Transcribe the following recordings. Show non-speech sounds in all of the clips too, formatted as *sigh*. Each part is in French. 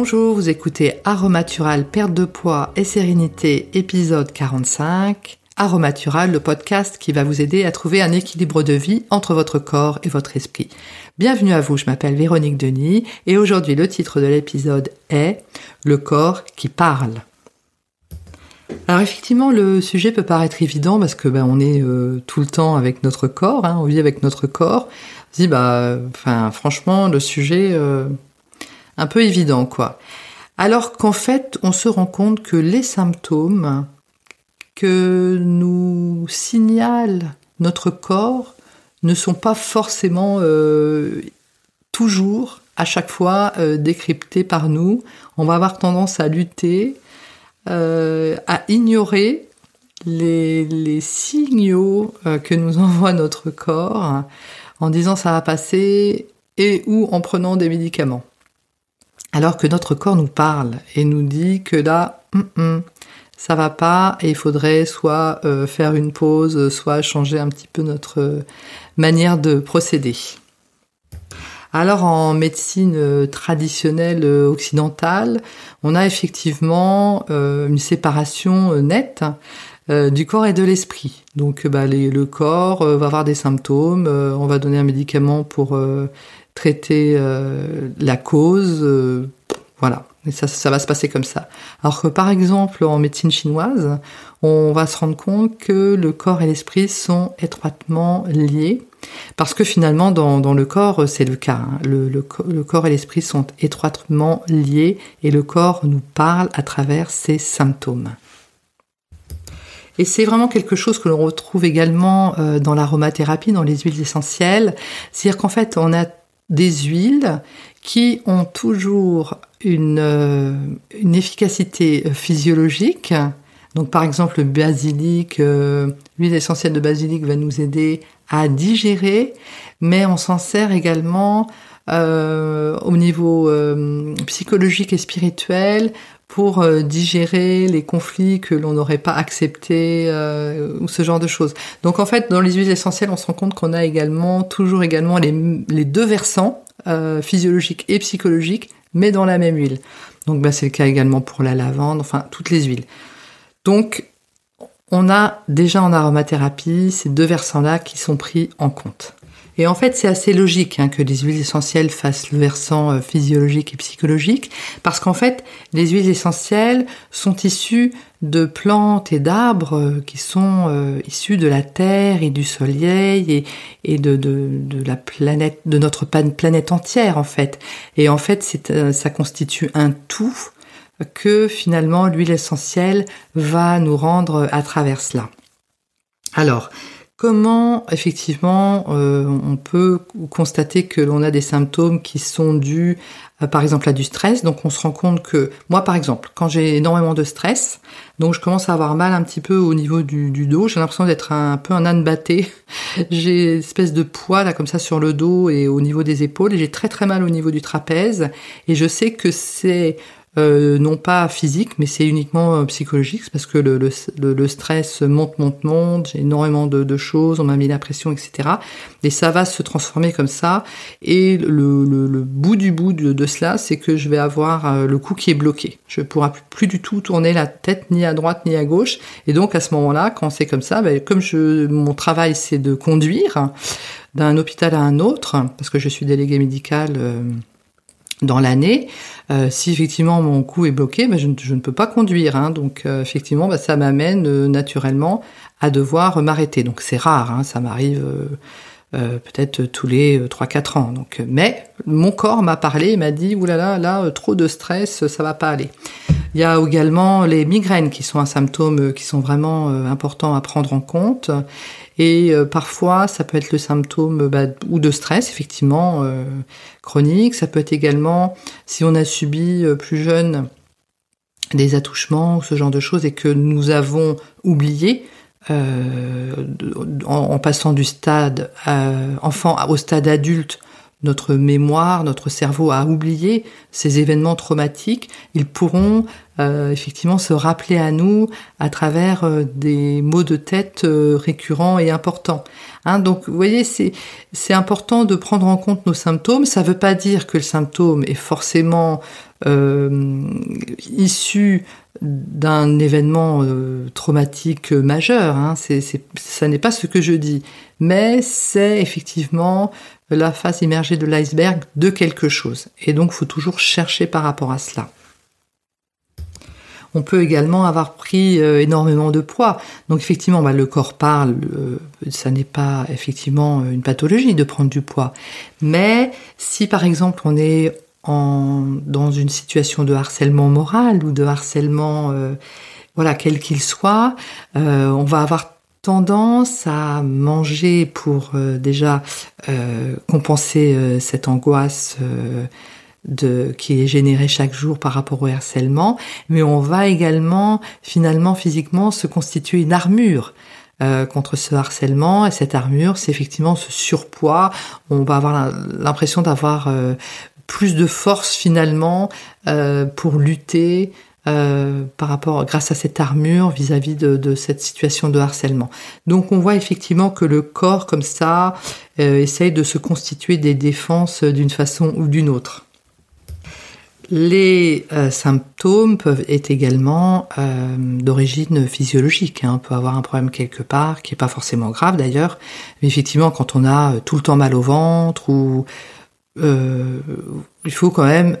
Bonjour, vous écoutez Aromatural, perte de poids et sérénité, épisode 45. Aromatural, le podcast qui va vous aider à trouver un équilibre de vie entre votre corps et votre esprit. Bienvenue à vous, je m'appelle Véronique Denis et aujourd'hui le titre de l'épisode est Le corps qui parle. Alors effectivement, le sujet peut paraître évident parce que ben, on est euh, tout le temps avec notre corps, hein, on vit avec notre corps. On se dit bah, franchement, le sujet euh, un peu évident quoi. Alors qu'en fait, on se rend compte que les symptômes que nous signale notre corps ne sont pas forcément euh, toujours à chaque fois décryptés par nous. On va avoir tendance à lutter euh, à ignorer les, signaux euh, que nous *laughs* envoie notre corps en disant ça va passer et ou en prenant des médicaments. Alors que notre corps nous parle et nous dit que là, hum, hum, ça va pas et il faudrait soit euh, faire une pause, soit changer un petit peu notre manière de procéder. Alors en médecine euh, traditionnelle euh, occidentale, on a effectivement euh, une séparation nette du corps et de l'esprit. Donc bah, le corps va avoir des symptômes, on va donner un médicament pour traiter la cause, voilà. Et ça, ça va se passer comme ça. Alors que par exemple en médecine chinoise, on va se rendre compte que le corps et l'esprit sont étroitement liés parce que finalement, dans, le corps, c'est le cas. Hein. Le, corps et l'esprit sont étroitement liés et le corps nous parle à travers ses symptômes. Et c'est vraiment quelque chose que l'on retrouve également euh, dans l'aromathérapie, dans les huiles essentielles. C'est-à-dire qu'en fait, on a des huiles qui ont toujours une, euh, une efficacité physiologique. Donc par exemple, le basilic, euh, l'huile essentielle de basilic va nous aider à digérer, mais on s'en sert également euh, au niveau euh, psychologique et spirituel pour euh, digérer les conflits que l'on n'aurait pas acceptés ou ce genre de choses. Donc en fait, dans les huiles essentielles, on se rend compte qu'on a également toujours également les, deux versants physiologiques et psychologiques, mais dans la même huile. Donc bah, c'est le cas également pour la lavande, enfin toutes les huiles. Donc on a déjà en aromathérapie ces deux versants-là qui sont pris en compte. Et en fait, c'est assez logique hein, que les huiles essentielles fassent le versant euh, physiologique et psychologique, parce qu'en fait, les huiles essentielles sont issues de plantes et d'arbres euh, qui sont euh, issus de la Terre et du Soleil et, de, de, la planète, de notre planète entière en fait. Et en fait, ça constitue un tout que finalement l'huile essentielle va nous rendre à travers cela. Alors, comment effectivement euh, on peut constater que l'on a des symptômes qui sont dus par exemple à du stress? Donc on se rend compte que moi par exemple, quand j'ai énormément de stress, donc je commence à avoir mal un petit peu au niveau du, dos, j'ai l'impression d'être un, peu un âne batté. *laughs* j'ai une espèce de poids là comme ça sur le dos et au niveau des épaules. Et j'ai très très mal au niveau du trapèze. Et je sais que c'est euh, non pas physique, mais c'est uniquement euh, psychologique, parce que le, stress monte, monte, monte, j'ai énormément de, choses, on m'a mis la pression, etc. Et ça va se transformer comme ça. Et le, bout du bout de, cela, c'est que je vais avoir euh, le cou qui est bloqué. Je ne pourrai plus du tout tourner la tête ni à droite ni à gauche. Et donc à ce moment-là, quand c'est comme ça, ben, comme je, mon travail c'est de conduire d'un hôpital à un autre, parce que je suis délégué médical dans l'année. Euh, si effectivement mon cou est bloqué, ben je, ne peux pas conduire. Hein. donc euh, effectivement, ben, ça m'amène euh, naturellement à devoir m'arrêter. Donc c'est rare, hein, ça m'arrive peut-être tous les 3-4 ans. Donc, mais mon corps m'a parlé, m'a dit oulala, là, là, trop de stress, ça va pas aller. Il y a également les migraines qui sont un symptôme qui sont vraiment importants à prendre en compte. Et euh, parfois, ça peut être le symptôme bah, ou de stress, effectivement, euh, chronique. Ça peut être également, si on a subi euh, plus jeune des attouchements ou ce genre de choses et que nous avons oublié, en, passant du stade enfant au stade adulte, notre mémoire, notre cerveau a oublié ces événements traumatiques, ils pourront euh, effectivement se rappeler à nous à travers euh, des maux de tête euh, récurrents et importants. Hein, donc vous voyez, c'est important de prendre en compte nos symptômes. Ça ne veut pas dire que le symptôme est forcément issu d'un événement traumatique majeur. Hein. Ça n'est pas ce que je dis, mais c'est effectivement la face immergée de l'iceberg de quelque chose. Et donc, il faut toujours chercher par rapport à cela. On peut également avoir pris euh, énormément de poids. Donc effectivement, bah, le corps parle, euh, ça n'est pas effectivement une pathologie de prendre du poids. Mais si par exemple on est en, dans une situation de harcèlement moral ou de harcèlement, euh, voilà, quel qu'il soit, on va avoir tendance à manger pour déjà compenser cette angoisse de, qui est généré chaque jour par rapport au harcèlement, mais on va également finalement physiquement se constituer une armure euh, contre ce harcèlement. Et cette armure c'est effectivement ce surpoids. On va avoir l'impression d'avoir euh, plus de force finalement euh, pour lutter par rapport grâce à cette armure vis-à-vis de, cette situation de harcèlement. Donc on voit effectivement que le corps comme ça essaye de se constituer des défenses d'une façon ou d'une autre. Les euh, symptômes peuvent être également euh, d'origine physiologique. Hein. On peut avoir un problème quelque part, qui n'est pas forcément grave d'ailleurs, mais effectivement quand on a euh, tout le temps mal au ventre ou il faut quand même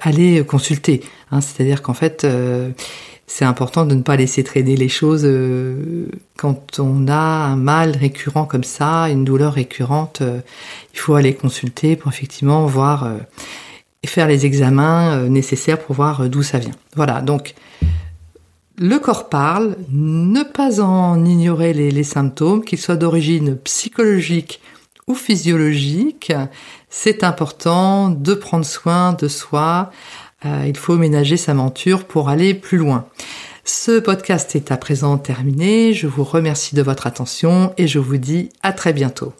aller consulter. Hein. C'est-à-dire qu'en fait, c'est important de ne pas laisser traîner les choses quand on a un mal récurrent comme ça, une douleur récurrente. il faut aller consulter pour effectivement voir et faire les examens euh, nécessaires pour voir euh, d'où ça vient. Voilà, donc le corps parle, ne pas en ignorer les, symptômes, qu'ils soient d'origine psychologique physiologique. C'est important de prendre soin de soi. Euh, il faut ménager sa menture pour aller plus loin. Ce podcast est à présent terminé. Je vous remercie de votre attention et je vous dis à très bientôt.